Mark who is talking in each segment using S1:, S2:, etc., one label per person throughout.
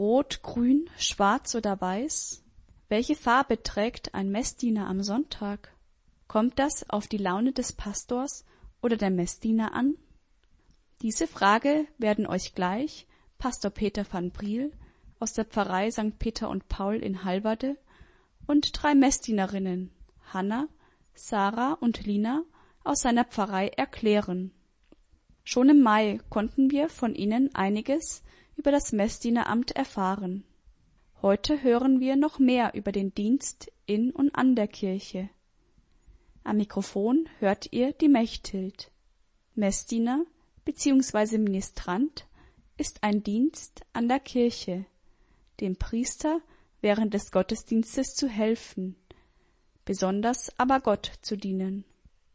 S1: Rot, grün, schwarz oder weiß? Welche Farbe trägt ein Messdiener am Sonntag? Kommt das auf die Laune des Pastors oder der Messdiener an? Diese Frage werden euch gleich Pastor Peter van Briel aus der Pfarrei St. Peter und Paul in Halverde und drei Messdienerinnen Hanna, Sarah und Lina aus seiner Pfarrei erklären. Schon im Mai konnten wir von ihnen einiges über das Messdieneramt erfahren. Heute hören wir noch mehr über den Dienst in und an der Kirche. Am Mikrofon hört ihr die Mechthild. Messdiener bzw. Ministrant ist ein Dienst an der Kirche, dem Priester während des Gottesdienstes zu helfen, besonders aber Gott zu dienen.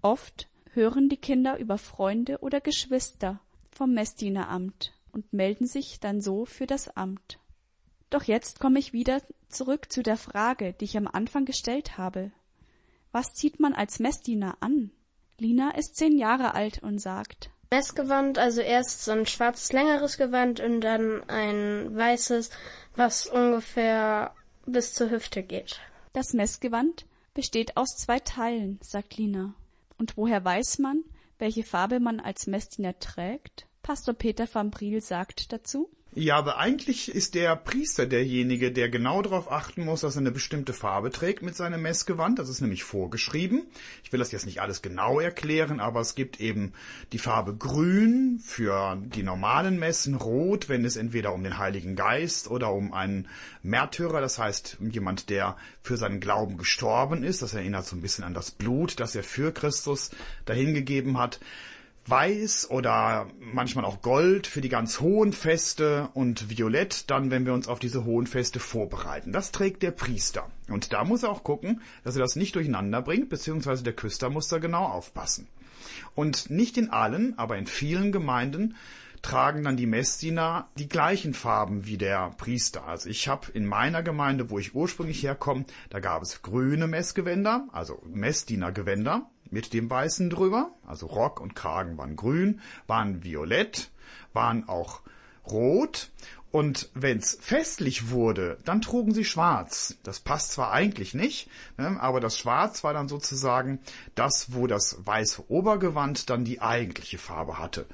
S1: Oft hören die Kinder über Freunde oder Geschwister vom Messdieneramt und melden sich dann so für das Amt. Doch jetzt komme ich wieder zurück zu der Frage, die ich am Anfang gestellt habe. Was zieht man als Messdiener an? Lina ist zehn Jahre alt und sagt,
S2: Messgewand, also erst so ein schwarzes längeres Gewand und dann ein weißes, was ungefähr bis zur Hüfte geht.
S1: Das Messgewand besteht aus zwei Teilen, sagt Lina. Und woher weiß man, welche Farbe man als Messdiener trägt? Pastor Peter van Briel sagt dazu.
S3: Ja, aber eigentlich ist der Priester derjenige, der genau darauf achten muss, dass er eine bestimmte Farbe trägt mit seinem Messgewand. Das ist nämlich vorgeschrieben. Ich will das jetzt nicht alles genau erklären, aber es gibt eben die Farbe grün für die normalen Messen, rot, wenn es entweder um den Heiligen Geist oder um einen Märtyrer, das heißt um jemand, der für seinen Glauben gestorben ist. Das erinnert so ein bisschen an das Blut, das er für Christus dahingegeben hat. Weiß oder manchmal auch Gold für die ganz hohen Feste und Violett dann, wenn wir uns auf diese hohen Feste vorbereiten. Das trägt der Priester. Und da muss er auch gucken, dass er das nicht durcheinander bringt, beziehungsweise der Küster muss da genau aufpassen. Und nicht in allen, aber in vielen Gemeinden tragen dann die Messdiener die gleichen Farben wie der Priester. Also ich habe in meiner Gemeinde, wo ich ursprünglich herkomme, da gab es grüne Messgewänder, also Messdienergewänder mit dem Weißen drüber, also Rock und Kragen waren grün, waren violett, waren auch rot und wenn's festlich wurde, dann trugen sie schwarz. Das passt zwar eigentlich nicht, ne, aber das Schwarz war dann sozusagen das, wo das weiße Obergewand dann die eigentliche Farbe hatte.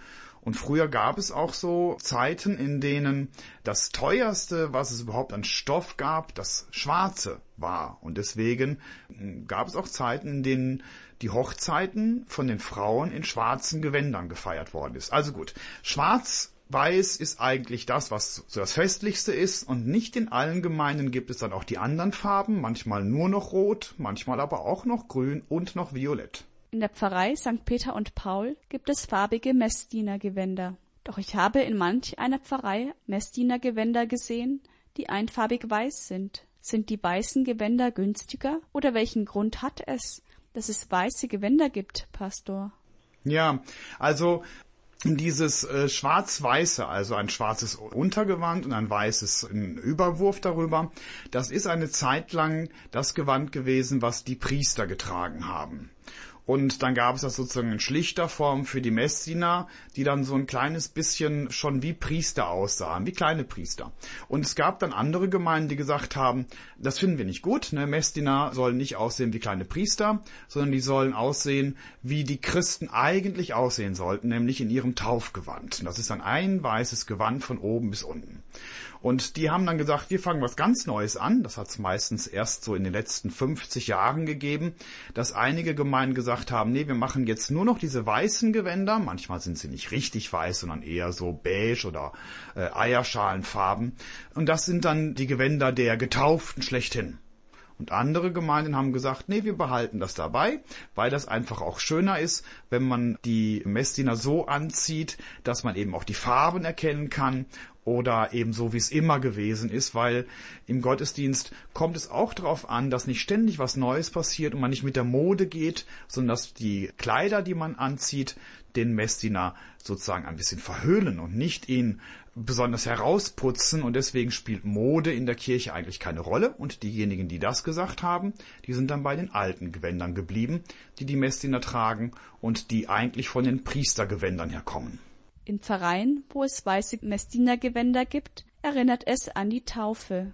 S3: Und früher gab es auch so Zeiten, in denen das teuerste, was es überhaupt an Stoff gab, das Schwarze war. Und deswegen hm, gab es auch Zeiten, in denen die Hochzeiten von den Frauen in schwarzen Gewändern gefeiert worden ist. Also gut, schwarz Weiß ist eigentlich das, was so das Festlichste ist und nicht in allen Gemeinden gibt es dann auch die anderen Farben, manchmal nur noch rot, manchmal aber auch noch grün und noch violett.
S1: In der Pfarrei St. Peter und Paul gibt es farbige Messdienergewänder. Doch ich habe in manch einer Pfarrei Messdienergewänder gesehen, die einfarbig weiß sind. Sind die weißen Gewänder günstiger oder welchen Grund hat es, dass es weiße Gewänder gibt, Pastor?
S3: Ja, also dieses äh, schwarz-weiße, also ein schwarzes Untergewand und ein weißes Überwurf darüber, das ist eine Zeit lang das Gewand gewesen, was die Priester getragen haben. Und dann gab es das sozusagen in schlichter Form für die Messdiener, die dann so ein kleines bisschen schon wie Priester aussahen, wie kleine Priester. Und es gab dann andere Gemeinden, die gesagt haben, das finden wir nicht gut, ne? Messdiener sollen nicht aussehen wie kleine Priester, sondern die sollen aussehen, wie die Christen eigentlich aussehen sollten, nämlich in ihrem Taufgewand. Das ist dann ein weißes Gewand von oben bis unten. Und die haben dann gesagt, wir fangen was ganz Neues an. Das hat es meistens erst so in den letzten 50 Jahren gegeben, dass einige Gemeinden gesagt haben, nee, wir machen jetzt nur noch diese weißen Gewänder. Manchmal sind sie nicht richtig weiß, sondern eher so beige oder äh, Eierschalenfarben. Und das sind dann die Gewänder der Getauften schlechthin. Und andere Gemeinden haben gesagt, nee, wir behalten das dabei, weil das einfach auch schöner ist, wenn man die Messdiener so anzieht, dass man eben auch die Farben erkennen kann oder eben so, wie es immer gewesen ist, weil im Gottesdienst kommt es auch darauf an, dass nicht ständig was Neues passiert und man nicht mit der Mode geht, sondern dass die Kleider, die man anzieht, den Messdiener sozusagen ein bisschen verhüllen und nicht ihn besonders herausputzen und deswegen spielt Mode in der Kirche eigentlich keine Rolle und diejenigen, die das gesagt haben, die sind dann bei den alten Gewändern geblieben, die die Messdiener tragen und die eigentlich von den Priestergewändern herkommen.
S1: In Pfarreien, wo es weiße Messdienergewänder gibt, erinnert es an die Taufe.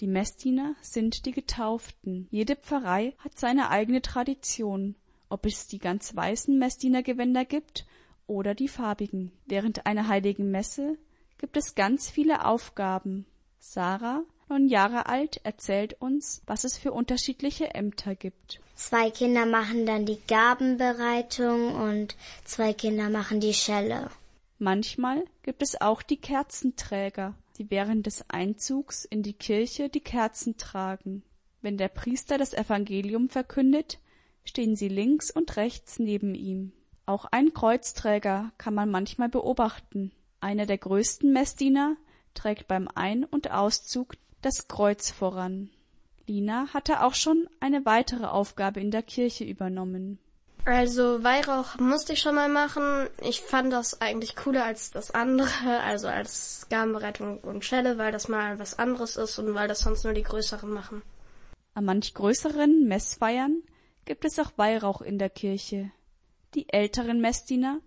S1: Die Messdiener sind die Getauften. Jede Pfarrei hat seine eigene Tradition, ob es die ganz weißen Messdienergewänder gibt oder die farbigen. Während einer heiligen Messe gibt es ganz viele Aufgaben. Sarah, neun Jahre alt, erzählt uns, was es für unterschiedliche Ämter gibt.
S4: Zwei Kinder machen dann die Gabenbereitung und zwei Kinder machen die Schelle.
S1: Manchmal gibt es auch die Kerzenträger, die während des Einzugs in die Kirche die Kerzen tragen. Wenn der Priester das Evangelium verkündet, stehen sie links und rechts neben ihm. Auch ein Kreuzträger kann man manchmal beobachten. Einer der größten Messdiener trägt beim Ein- und Auszug das Kreuz voran. Lina hatte auch schon eine weitere Aufgabe in der Kirche übernommen.
S2: Also Weihrauch musste ich schon mal machen. Ich fand das eigentlich cooler als das andere, also als Gabenbereitung und Schelle, weil das mal was anderes ist und weil das sonst nur die Größeren machen.
S1: An manch größeren Messfeiern gibt es auch Weihrauch in der Kirche. Die älteren Messdiener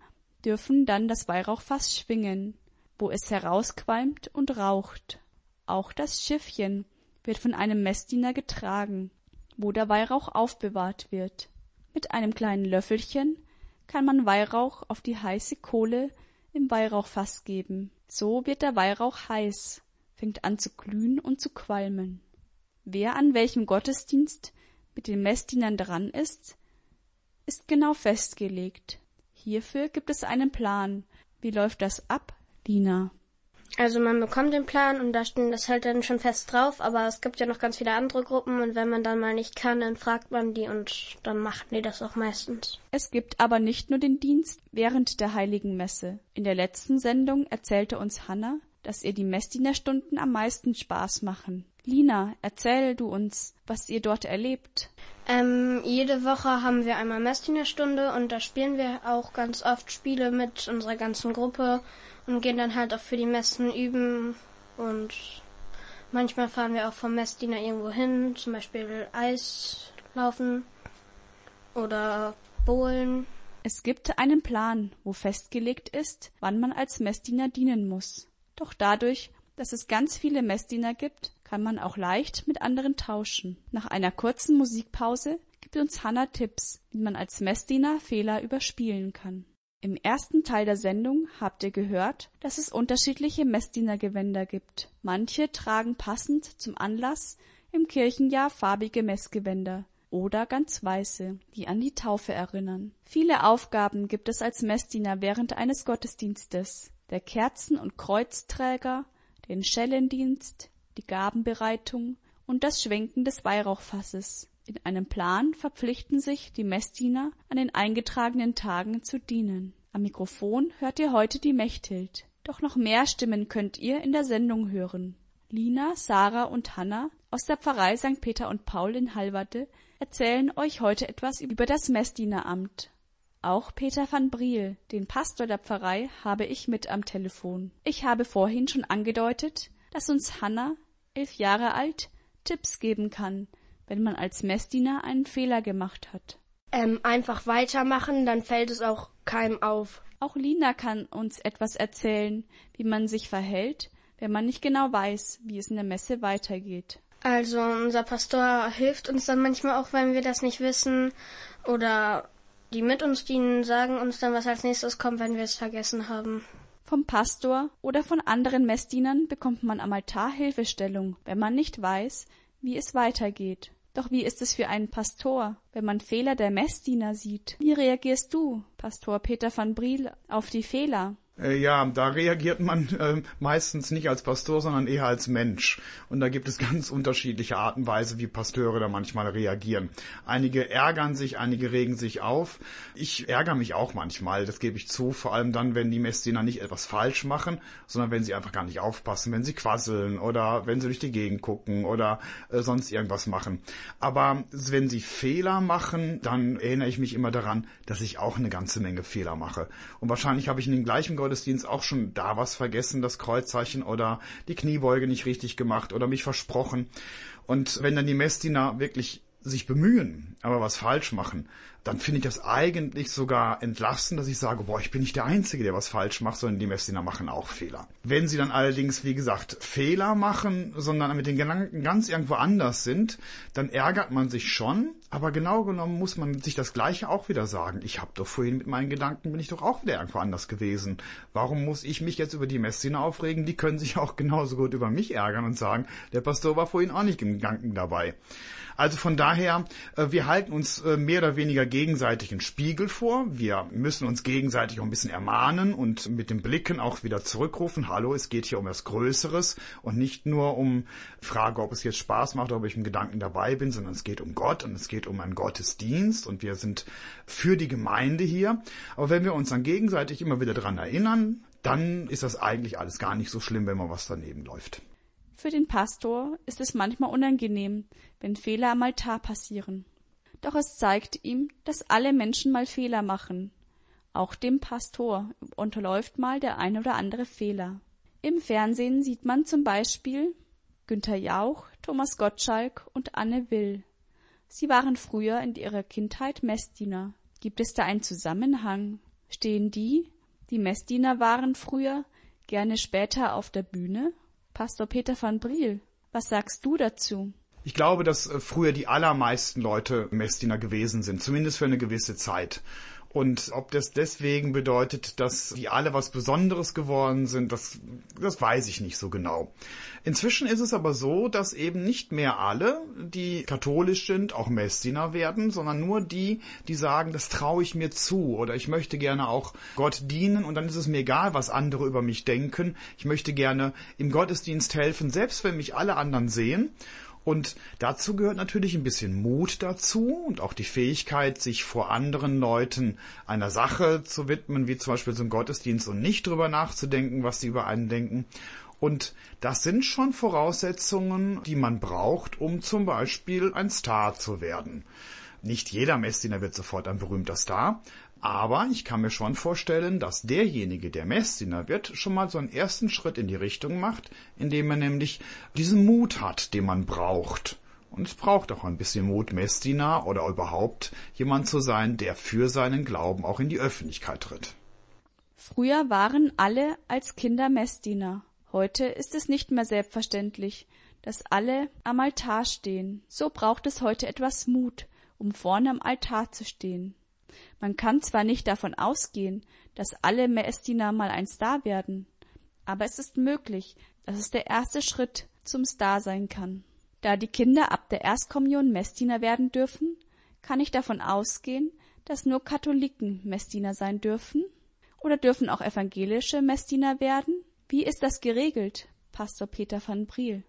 S1: dürfen dann das Weihrauchfass schwingen, wo es herausqualmt und raucht. Auch das Schiffchen wird von einem Messdiener getragen, wo der Weihrauch aufbewahrt wird. Mit einem kleinen Löffelchen kann man Weihrauch auf die heiße Kohle im Weihrauchfass geben. So wird der Weihrauch heiß, fängt an zu glühen und zu qualmen. Wer an welchem Gottesdienst mit den Messdienern dran ist, ist genau festgelegt. Hierfür gibt es einen Plan. Wie läuft das ab, Lina?
S2: Also man bekommt den Plan und da steht das halt dann schon fest drauf, aber es gibt ja noch ganz viele andere Gruppen und wenn man dann mal nicht kann, dann fragt man die und dann machen die das auch meistens.
S1: Es gibt aber nicht nur den Dienst während der heiligen Messe. In der letzten Sendung erzählte uns Hanna, dass ihr die Messdienerstunden am meisten Spaß machen. Lina, erzähl du uns, was ihr dort erlebt.
S2: Ähm, jede Woche haben wir einmal Messdienerstunde und da spielen wir auch ganz oft Spiele mit unserer ganzen Gruppe und gehen dann halt auch für die Messen üben und manchmal fahren wir auch vom Messdiener irgendwo hin, zum Beispiel Eis laufen oder Bowlen.
S1: Es gibt einen Plan, wo festgelegt ist, wann man als Messdiener dienen muss. Doch dadurch, dass es ganz viele Messdiener gibt, kann man auch leicht mit anderen tauschen. Nach einer kurzen Musikpause gibt uns Hannah Tipps, wie man als Messdiener Fehler überspielen kann. Im ersten Teil der Sendung habt ihr gehört, dass es unterschiedliche Messdienergewänder gibt. Manche tragen passend zum Anlass im Kirchenjahr farbige Messgewänder oder ganz weiße, die an die Taufe erinnern. Viele Aufgaben gibt es als Messdiener während eines Gottesdienstes. Der Kerzen- und Kreuzträger, den Schellendienst, die Gabenbereitung und das Schwenken des Weihrauchfasses. In einem Plan verpflichten sich die Messdiener, an den eingetragenen Tagen zu dienen. Am Mikrofon hört ihr heute die Mechthild. Doch noch mehr Stimmen könnt ihr in der Sendung hören. Lina, Sarah und Hanna aus der Pfarrei St. Peter und Paul in Halverde erzählen euch heute etwas über das Messdieneramt. Auch Peter van Briel, den Pastor der Pfarrei, habe ich mit am Telefon. Ich habe vorhin schon angedeutet, dass uns Hanna, elf Jahre alt, Tipps geben kann, wenn man als Messdiener einen Fehler gemacht hat.
S2: Ähm, einfach weitermachen, dann fällt es auch keinem auf.
S1: Auch Lina kann uns etwas erzählen, wie man sich verhält, wenn man nicht genau weiß, wie es in der Messe weitergeht.
S2: Also unser Pastor hilft uns dann manchmal auch, wenn wir das nicht wissen. Oder die mit uns dienen, sagen uns dann, was als nächstes kommt, wenn wir es vergessen haben.
S1: Vom Pastor oder von anderen Messdienern bekommt man am Altar Hilfestellung, wenn man nicht weiß, wie es weitergeht. Doch wie ist es für einen Pastor, wenn man Fehler der Messdiener sieht? Wie reagierst du, Pastor Peter van Briel, auf die Fehler?
S3: Äh, ja, da reagiert man äh, meistens nicht als Pastor, sondern eher als Mensch. Und da gibt es ganz unterschiedliche Arten und Weise, wie Pasteure da manchmal reagieren. Einige ärgern sich, einige regen sich auf. Ich ärgere mich auch manchmal, das gebe ich zu, vor allem dann, wenn die Messdiener nicht etwas falsch machen, sondern wenn sie einfach gar nicht aufpassen, wenn sie quasseln oder wenn sie durch die Gegend gucken oder äh, sonst irgendwas machen. Aber wenn sie Fehler machen, dann erinnere ich mich immer daran, dass ich auch eine ganze Menge Fehler mache. Und wahrscheinlich habe ich in den gleichen Gottesdienst auch schon da was vergessen, das Kreuzzeichen oder die Kniebeuge nicht richtig gemacht oder mich versprochen. Und wenn dann die Messdiener wirklich sich bemühen, aber was falsch machen, dann finde ich das eigentlich sogar entlastend, dass ich sage, boah, ich bin nicht der Einzige, der was falsch macht, sondern die Messdiener machen auch Fehler. Wenn sie dann allerdings, wie gesagt, Fehler machen, sondern mit den Gedanken ganz irgendwo anders sind, dann ärgert man sich schon, aber genau genommen muss man sich das Gleiche auch wieder sagen. Ich habe doch vorhin mit meinen Gedanken, bin ich doch auch wieder irgendwo anders gewesen. Warum muss ich mich jetzt über die Messdiener aufregen? Die können sich auch genauso gut über mich ärgern und sagen, der Pastor war vorhin auch nicht im Gedanken dabei. Also von daher, äh, wir halten uns äh, mehr oder weniger gegenseitig einen Spiegel vor. Wir müssen uns gegenseitig auch ein bisschen ermahnen und mit den Blicken auch wieder zurückrufen. Hallo, es geht hier um was Größeres und nicht nur um Frage, ob es jetzt Spaß macht, ob ich im Gedanken dabei bin, sondern es geht um Gott und es geht um einen Gottesdienst und wir sind für die Gemeinde hier. Aber wenn wir uns dann gegenseitig immer wieder dran erinnern, dann ist das eigentlich alles gar nicht so schlimm, wenn mal was daneben läuft.
S1: Für den Pastor ist es manchmal unangenehm, wenn Fehler am Altar passieren. Doch es zeigt ihm, dass alle Menschen mal Fehler machen. Auch dem Pastor unterläuft mal der ein oder andere Fehler. Im Fernsehen sieht man zum Beispiel Günther Jauch, Thomas Gottschalk und Anne Will. Sie waren früher in ihrer Kindheit Messdiener. Gibt es da einen Zusammenhang? Stehen die, die Messdiener waren früher, gerne später auf der Bühne? Pastor Peter van Briel, was sagst du dazu?
S3: Ich glaube, dass äh, früher die allermeisten Leute Messdiener gewesen sind, zumindest für eine gewisse Zeit. Und ob das deswegen bedeutet, dass die alle was Besonderes geworden sind, das, das weiß ich nicht so genau. Inzwischen ist es aber so, dass eben nicht mehr alle, die katholisch sind, auch Messdiener werden, sondern nur die, die sagen, das traue ich mir zu oder ich möchte gerne auch Gott dienen und dann ist es mir egal, was andere über mich denken. Ich möchte gerne im Gottesdienst helfen, selbst wenn mich alle anderen sehen. Und dazu gehört natürlich ein bisschen Mut dazu und auch die Fähigkeit, sich vor anderen Leuten einer Sache zu widmen, wie zum Beispiel so ein Gottesdienst und nicht drüber nachzudenken, was sie über einen denken. Und das sind schon Voraussetzungen, die man braucht, um zum Beispiel ein Star zu werden. Nicht jeder Messdiener wird sofort ein berühmter Star, aber ich kann mir schon vorstellen, dass derjenige, der Messdiener wird, schon mal so einen ersten Schritt in die Richtung macht, indem er nämlich diesen Mut hat, den man braucht. Und es braucht auch ein bisschen Mut, Messdiener oder überhaupt jemand zu sein, der für seinen Glauben auch in die Öffentlichkeit tritt.
S1: Früher waren alle als Kinder Messdiener. Heute ist es nicht mehr selbstverständlich, dass alle am Altar stehen. So braucht es heute etwas Mut, um vorne am Altar zu stehen. Man kann zwar nicht davon ausgehen, dass alle Messdiener mal ein Star werden, aber es ist möglich, dass es der erste Schritt zum Star sein kann. Da die Kinder ab der Erstkommunion Messdiener werden dürfen, kann ich davon ausgehen, dass nur Katholiken Messdiener sein dürfen? Oder dürfen auch evangelische Messdiener werden? Wie ist das geregelt, Pastor Peter van Briel?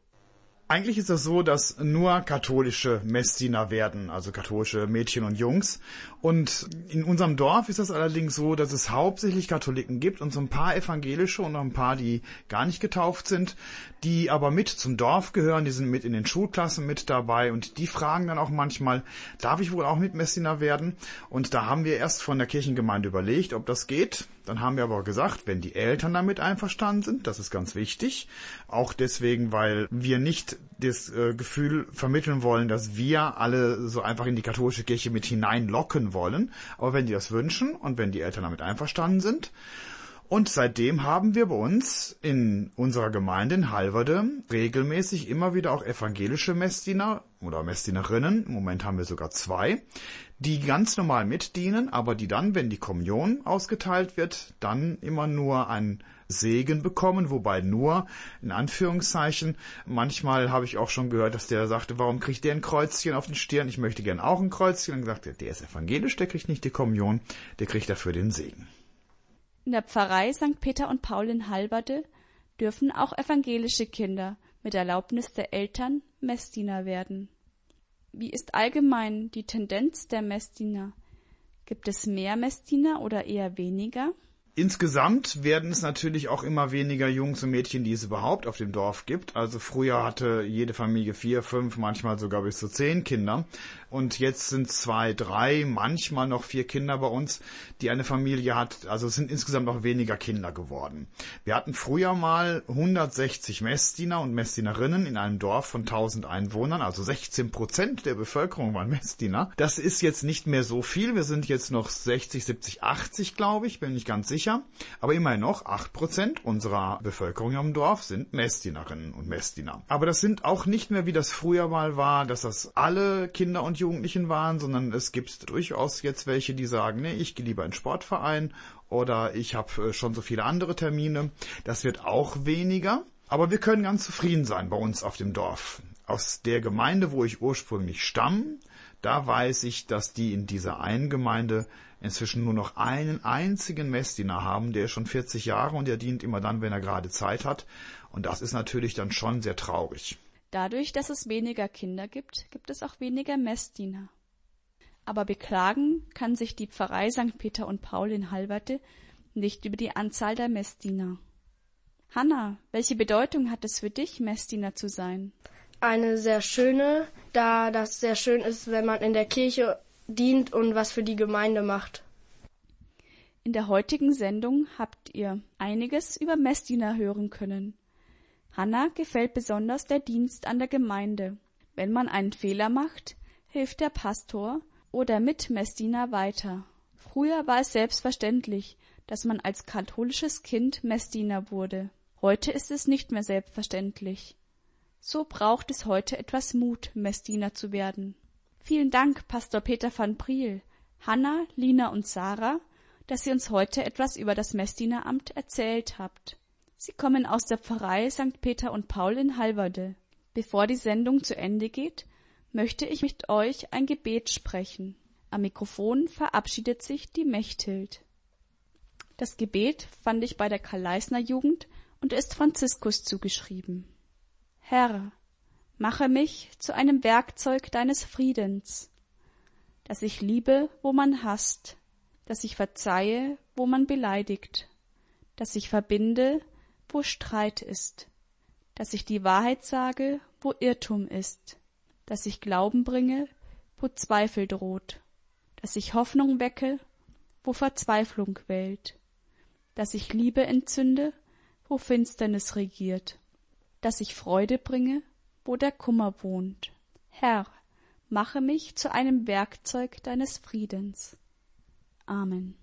S3: Eigentlich ist es so, dass nur katholische Messdiener werden, also katholische Mädchen und Jungs. Und in unserem Dorf ist es allerdings so, dass es hauptsächlich Katholiken gibt und so ein paar evangelische und noch ein paar, die gar nicht getauft sind, die aber mit zum Dorf gehören, die sind mit in den Schulklassen mit dabei und die fragen dann auch manchmal, darf ich wohl auch mit Messdiener werden? Und da haben wir erst von der Kirchengemeinde überlegt, ob das geht. Dann haben wir aber gesagt, wenn die Eltern damit einverstanden sind, das ist ganz wichtig. Auch deswegen, weil wir nicht das äh, Gefühl vermitteln wollen, dass wir alle so einfach in die katholische Kirche mit hineinlocken wollen. Aber wenn die das wünschen und wenn die Eltern damit einverstanden sind, und seitdem haben wir bei uns in unserer Gemeinde in Halverde regelmäßig immer wieder auch evangelische Messdiener oder Messdienerinnen, im Moment haben wir sogar zwei, die ganz normal mitdienen, aber die dann, wenn die Kommunion ausgeteilt wird, dann immer nur ein Segen bekommen, wobei nur in Anführungszeichen. Manchmal habe ich auch schon gehört, dass der sagte, warum kriegt der ein Kreuzchen auf den Stirn? Ich möchte gern auch ein Kreuzchen. Und gesagt, der ist evangelisch, der kriegt nicht die Kommunion, der kriegt dafür den Segen.
S1: In der Pfarrei St. Peter und Paul in Halberde dürfen auch evangelische Kinder mit Erlaubnis der Eltern Messdiener werden. Wie ist allgemein die Tendenz der Messdiener? Gibt es mehr Messdiener oder eher weniger?
S3: Insgesamt werden es natürlich auch immer weniger Jungs und Mädchen, die es überhaupt auf dem Dorf gibt. Also früher hatte jede Familie vier, fünf, manchmal sogar bis zu zehn Kinder. Und jetzt sind zwei, drei, manchmal noch vier Kinder bei uns, die eine Familie hat. Also es sind insgesamt noch weniger Kinder geworden. Wir hatten früher mal 160 Messdiener und Messdienerinnen in einem Dorf von 1000 Einwohnern. Also 16 Prozent der Bevölkerung waren Messdiener. Das ist jetzt nicht mehr so viel. Wir sind jetzt noch 60, 70, 80, glaube ich. Bin nicht ganz sicher. Aber immerhin noch 8 Prozent unserer Bevölkerung im Dorf sind Messdienerinnen und Messdiener. Aber das sind auch nicht mehr, wie das früher mal war, dass das alle Kinder und Jugendlichen waren, sondern es gibt durchaus jetzt welche, die sagen, nee, ich gehe lieber in Sportverein oder ich habe äh, schon so viele andere Termine. Das wird auch weniger. Aber wir können ganz zufrieden sein bei uns auf dem Dorf. Aus der Gemeinde, wo ich ursprünglich stamme, da weiß ich, dass die in dieser einen Gemeinde inzwischen nur noch einen einzigen Messdiener haben, der ist schon 40 Jahre und der dient immer dann, wenn er gerade Zeit hat. Und das ist natürlich dann schon sehr traurig.
S1: Dadurch, dass es weniger Kinder gibt, gibt es auch weniger Messdiener. Aber beklagen kann sich die Pfarrei St. Peter und Paul in Halverte nicht über die Anzahl der Messdiener. Hanna, welche Bedeutung hat es für dich, Messdiener zu sein?
S5: Eine sehr schöne, da das sehr schön ist, wenn man in der Kirche dient und was für die Gemeinde macht.
S1: In der heutigen Sendung habt ihr einiges über Messdiener hören können. Hanna gefällt besonders der Dienst an der Gemeinde. Wenn man einen Fehler macht, hilft der Pastor oder Mitmessdiener weiter. Früher war es selbstverständlich, dass man als katholisches Kind Messdiener wurde. Heute ist es nicht mehr selbstverständlich. So braucht es heute etwas Mut, Messdiener zu werden. Vielen Dank, Pastor Peter van Priel, Hanna, Lina und Sarah, dass ihr uns heute etwas über das Messdieneramt erzählt habt. Sie kommen aus der Pfarrei St. Peter und Paul in Halverde. Bevor die Sendung zu Ende geht, möchte ich mit euch ein Gebet sprechen. Am Mikrofon verabschiedet sich die Mechthild. Das Gebet fand ich bei der Karl-Leisner Jugend und ist Franziskus zugeschrieben. Herr, mache mich zu einem Werkzeug deines Friedens, dass ich liebe, wo man hasst, dass ich verzeihe, wo man beleidigt, dass ich verbinde, wo Streit ist, dass ich die Wahrheit sage, wo Irrtum ist, dass ich Glauben bringe, wo Zweifel droht, dass ich Hoffnung wecke, wo Verzweiflung quält, dass ich Liebe entzünde, wo Finsternis regiert, dass ich Freude bringe, wo der Kummer wohnt. Herr, mache mich zu einem Werkzeug deines Friedens. Amen.